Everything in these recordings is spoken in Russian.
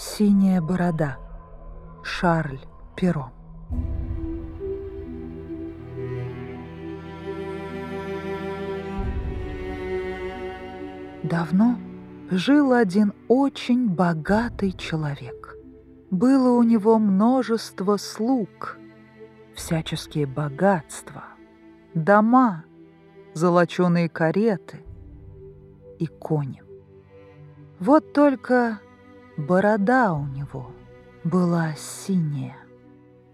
Синяя борода. Шарль Перо. Давно жил один очень богатый человек. Было у него множество слуг, всяческие богатства, дома, золоченые кареты и кони. Вот только борода у него была синяя.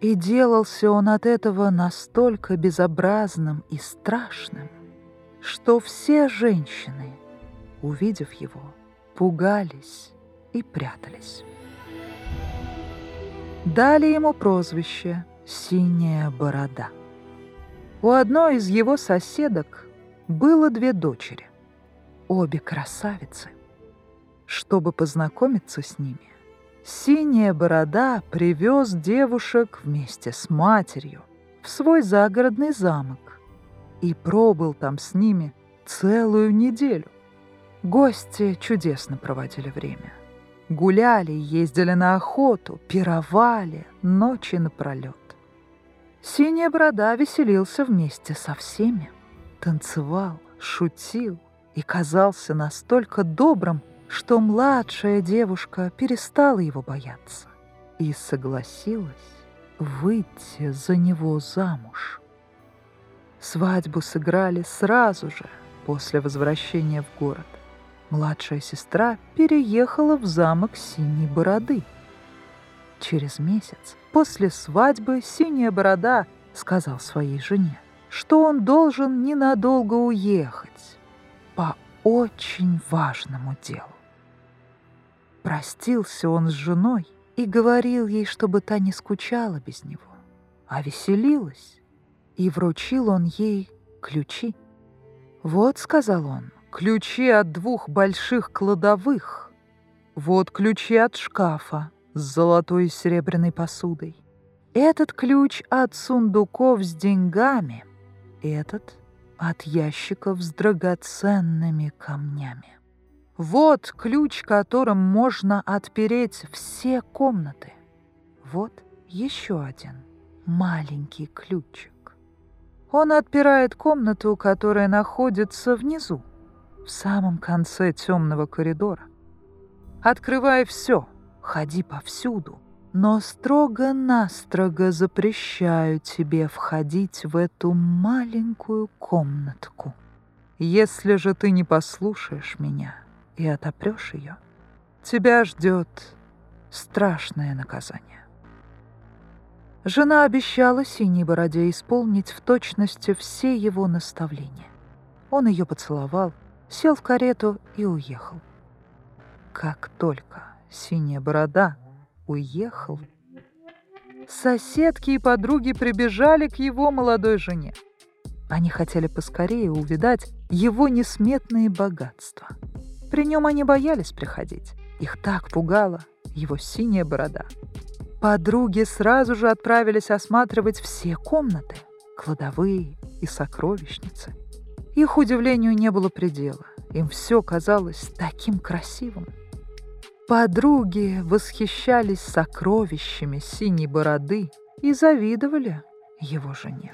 И делался он от этого настолько безобразным и страшным, что все женщины, увидев его, пугались и прятались. Дали ему прозвище «Синяя борода». У одной из его соседок было две дочери, обе красавицы. Чтобы познакомиться с ними, Синяя борода привез девушек вместе с матерью в свой загородный замок и пробыл там с ними целую неделю. Гости чудесно проводили время. Гуляли, ездили на охоту, пировали ночи напролет. Синяя борода веселился вместе со всеми, танцевал, шутил и казался настолько добрым, что младшая девушка перестала его бояться и согласилась выйти за него замуж. Свадьбу сыграли сразу же после возвращения в город. Младшая сестра переехала в замок Синей Бороды. Через месяц после свадьбы Синяя Борода сказал своей жене, что он должен ненадолго уехать по очень важному делу. Простился он с женой и говорил ей, чтобы та не скучала без него, а веселилась, и вручил он ей ключи. «Вот», — сказал он, — «ключи от двух больших кладовых. Вот ключи от шкафа с золотой и серебряной посудой. Этот ключ от сундуков с деньгами, этот — от ящиков с драгоценными камнями. Вот ключ, которым можно отпереть все комнаты. Вот еще один маленький ключик. Он отпирает комнату, которая находится внизу, в самом конце темного коридора. Открывай все, ходи повсюду, но строго-настрого запрещаю тебе входить в эту маленькую комнатку. Если же ты не послушаешь меня — и отопрешь ее, тебя ждет страшное наказание. Жена обещала Синей Бороде исполнить в точности все его наставления. Он ее поцеловал, сел в карету и уехал. Как только Синяя Борода уехал, соседки и подруги прибежали к его молодой жене. Они хотели поскорее увидать его несметные богатства — при нем они боялись приходить. Их так пугала его синяя борода. Подруги сразу же отправились осматривать все комнаты, кладовые и сокровищницы. Их удивлению не было предела. Им все казалось таким красивым. Подруги восхищались сокровищами синей бороды и завидовали его жене.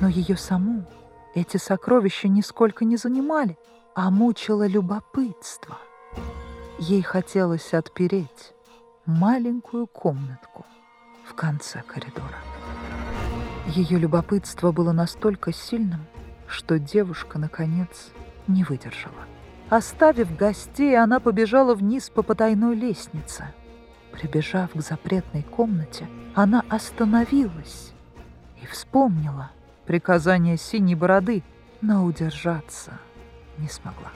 Но ее саму эти сокровища нисколько не занимали — а мучило любопытство. Ей хотелось отпереть маленькую комнатку в конце коридора. Ее любопытство было настолько сильным, что девушка, наконец, не выдержала. Оставив гостей, она побежала вниз по потайной лестнице. Прибежав к запретной комнате, она остановилась и вспомнила приказание синей бороды, но удержаться – не смогла.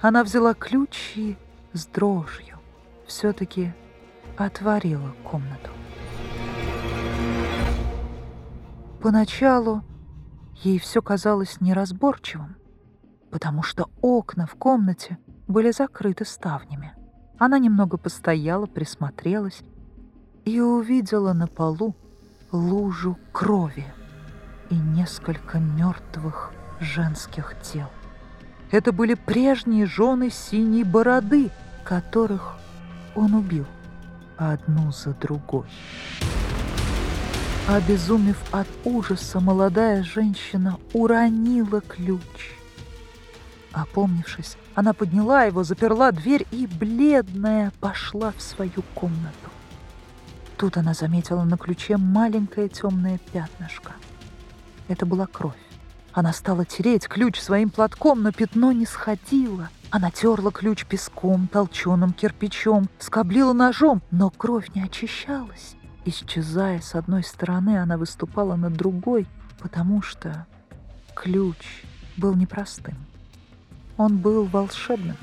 Она взяла ключ и с дрожью все-таки отворила комнату. Поначалу ей все казалось неразборчивым, потому что окна в комнате были закрыты ставнями. Она немного постояла, присмотрелась и увидела на полу лужу крови и несколько мертвых женских тел. Это были прежние жены синей бороды, которых он убил одну за другой. Обезумев от ужаса, молодая женщина уронила ключ. Опомнившись, она подняла его, заперла дверь и, бледная, пошла в свою комнату. Тут она заметила на ключе маленькое темное пятнышко. Это была кровь. Она стала тереть ключ своим платком, но пятно не сходило. Она терла ключ песком, толченым кирпичом, скоблила ножом, но кровь не очищалась. Исчезая с одной стороны, она выступала на другой, потому что ключ был непростым. Он был волшебным.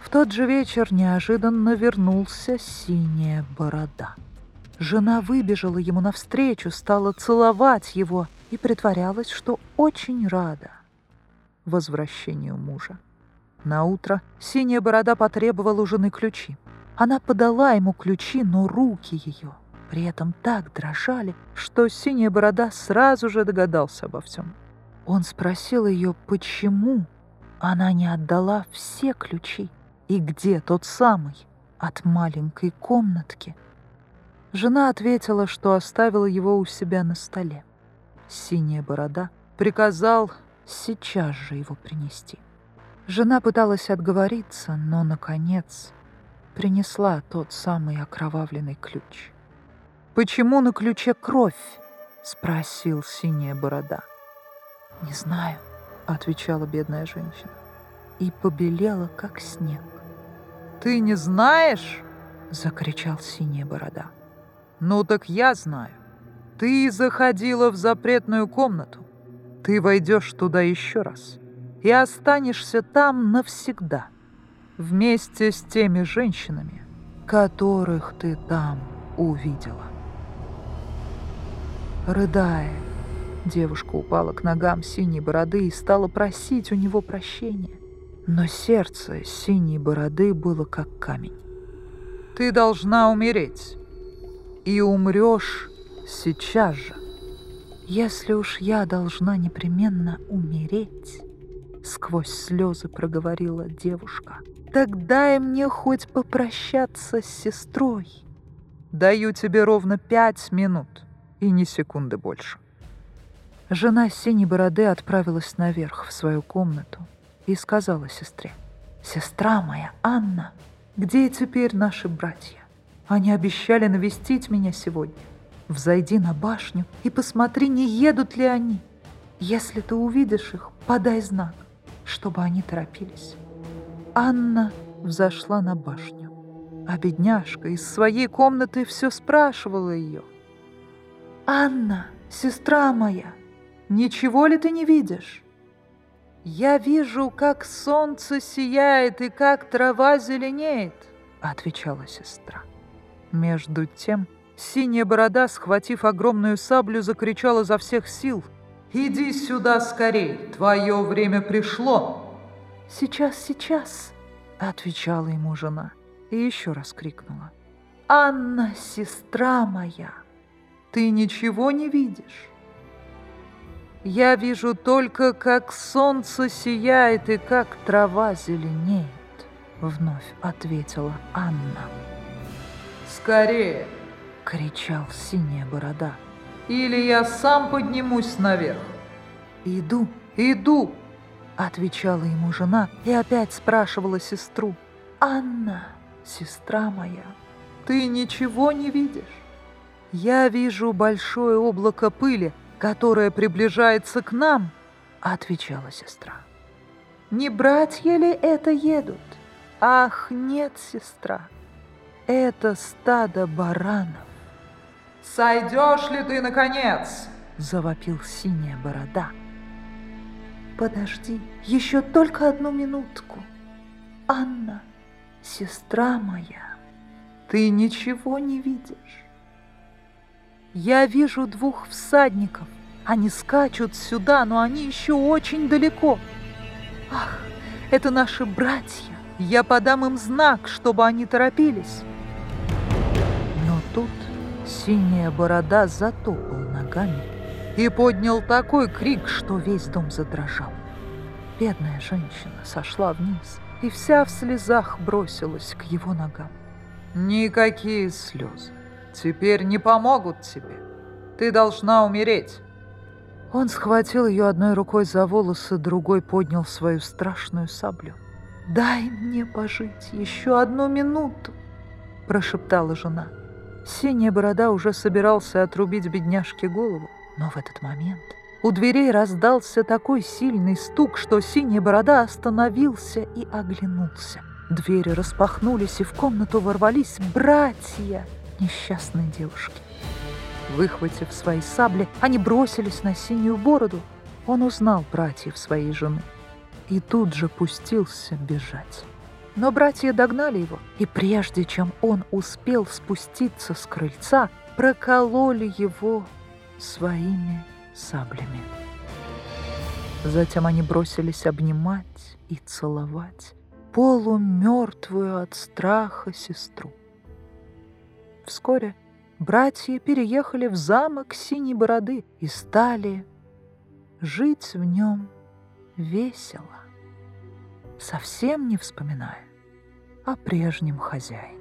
В тот же вечер неожиданно вернулся синяя борода. Жена выбежала ему навстречу, стала целовать его и притворялась, что очень рада возвращению мужа. На утро синяя борода потребовала у жены ключи. Она подала ему ключи, но руки ее при этом так дрожали, что синяя борода сразу же догадался обо всем. Он спросил ее, почему она не отдала все ключи и где тот самый от маленькой комнатки. Жена ответила, что оставила его у себя на столе. Синяя борода приказал сейчас же его принести. Жена пыталась отговориться, но, наконец, принесла тот самый окровавленный ключ. «Почему на ключе кровь?» — спросил синяя борода. «Не знаю», отвечала бедная женщина. И побелела, как снег. «Ты не знаешь?» — закричал синяя борода. «Ну так я знаю. Ты заходила в запретную комнату. Ты войдешь туда еще раз и останешься там навсегда, вместе с теми женщинами, которых ты там увидела». Рыдая, Девушка упала к ногам синей бороды и стала просить у него прощения. Но сердце синей бороды было как камень. «Ты должна умереть, и умрешь сейчас же. Если уж я должна непременно умереть», — сквозь слезы проговорила девушка, «так дай мне хоть попрощаться с сестрой. Даю тебе ровно пять минут и ни секунды больше». Жена синей бороды отправилась наверх в свою комнату и сказала сестре, «Сестра моя, Анна, где теперь наши братья? Они обещали навестить меня сегодня. Взойди на башню и посмотри, не едут ли они. Если ты увидишь их, подай знак, чтобы они торопились». Анна взошла на башню, а бедняжка из своей комнаты все спрашивала ее. «Анна, сестра моя, Ничего ли ты не видишь? Я вижу, как солнце сияет и как трава зеленеет, отвечала сестра. Между тем синяя борода, схватив огромную саблю, закричала за всех сил. «Иди сюда скорей, твое время пришло!» «Сейчас, сейчас!» — отвечала ему жена и еще раз крикнула. «Анна, сестра моя, ты ничего не видишь?» Я вижу только, как солнце сияет и как трава зеленеет, вновь ответила Анна. Скорее, кричал синяя борода. Или я сам поднимусь наверх. Иду, иду, отвечала ему жена и опять спрашивала сестру. Анна, сестра моя, ты ничего не видишь? Я вижу большое облако пыли, которая приближается к нам, отвечала сестра. Не братья ли это едут? Ах, нет, сестра, это стадо баранов. Сойдешь ли ты, наконец? Завопил синяя борода. Подожди, еще только одну минутку. Анна, сестра моя, ты ничего не видишь. Я вижу двух всадников. Они скачут сюда, но они еще очень далеко. Ах, это наши братья. Я подам им знак, чтобы они торопились. Синяя борода затопал ногами и поднял такой крик, что весь дом задрожал. Бедная женщина сошла вниз и вся в слезах бросилась к его ногам. Никакие слезы теперь не помогут тебе. Ты должна умереть. Он схватил ее одной рукой за волосы, другой поднял свою страшную саблю. «Дай мне пожить еще одну минуту!» – прошептала жена. Синяя борода уже собирался отрубить бедняжке голову, но в этот момент у дверей раздался такой сильный стук, что синяя борода остановился и оглянулся. Двери распахнулись, и в комнату ворвались братья несчастной девушки. Выхватив свои сабли, они бросились на синюю бороду. Он узнал братьев своей жены и тут же пустился бежать. Но братья догнали его, и прежде чем он успел спуститься с крыльца, прокололи его своими саблями. Затем они бросились обнимать и целовать полумертвую от страха сестру. Вскоре братья переехали в замок Синей Бороды и стали жить в нем весело, совсем не вспоминая о прежнем хозяине.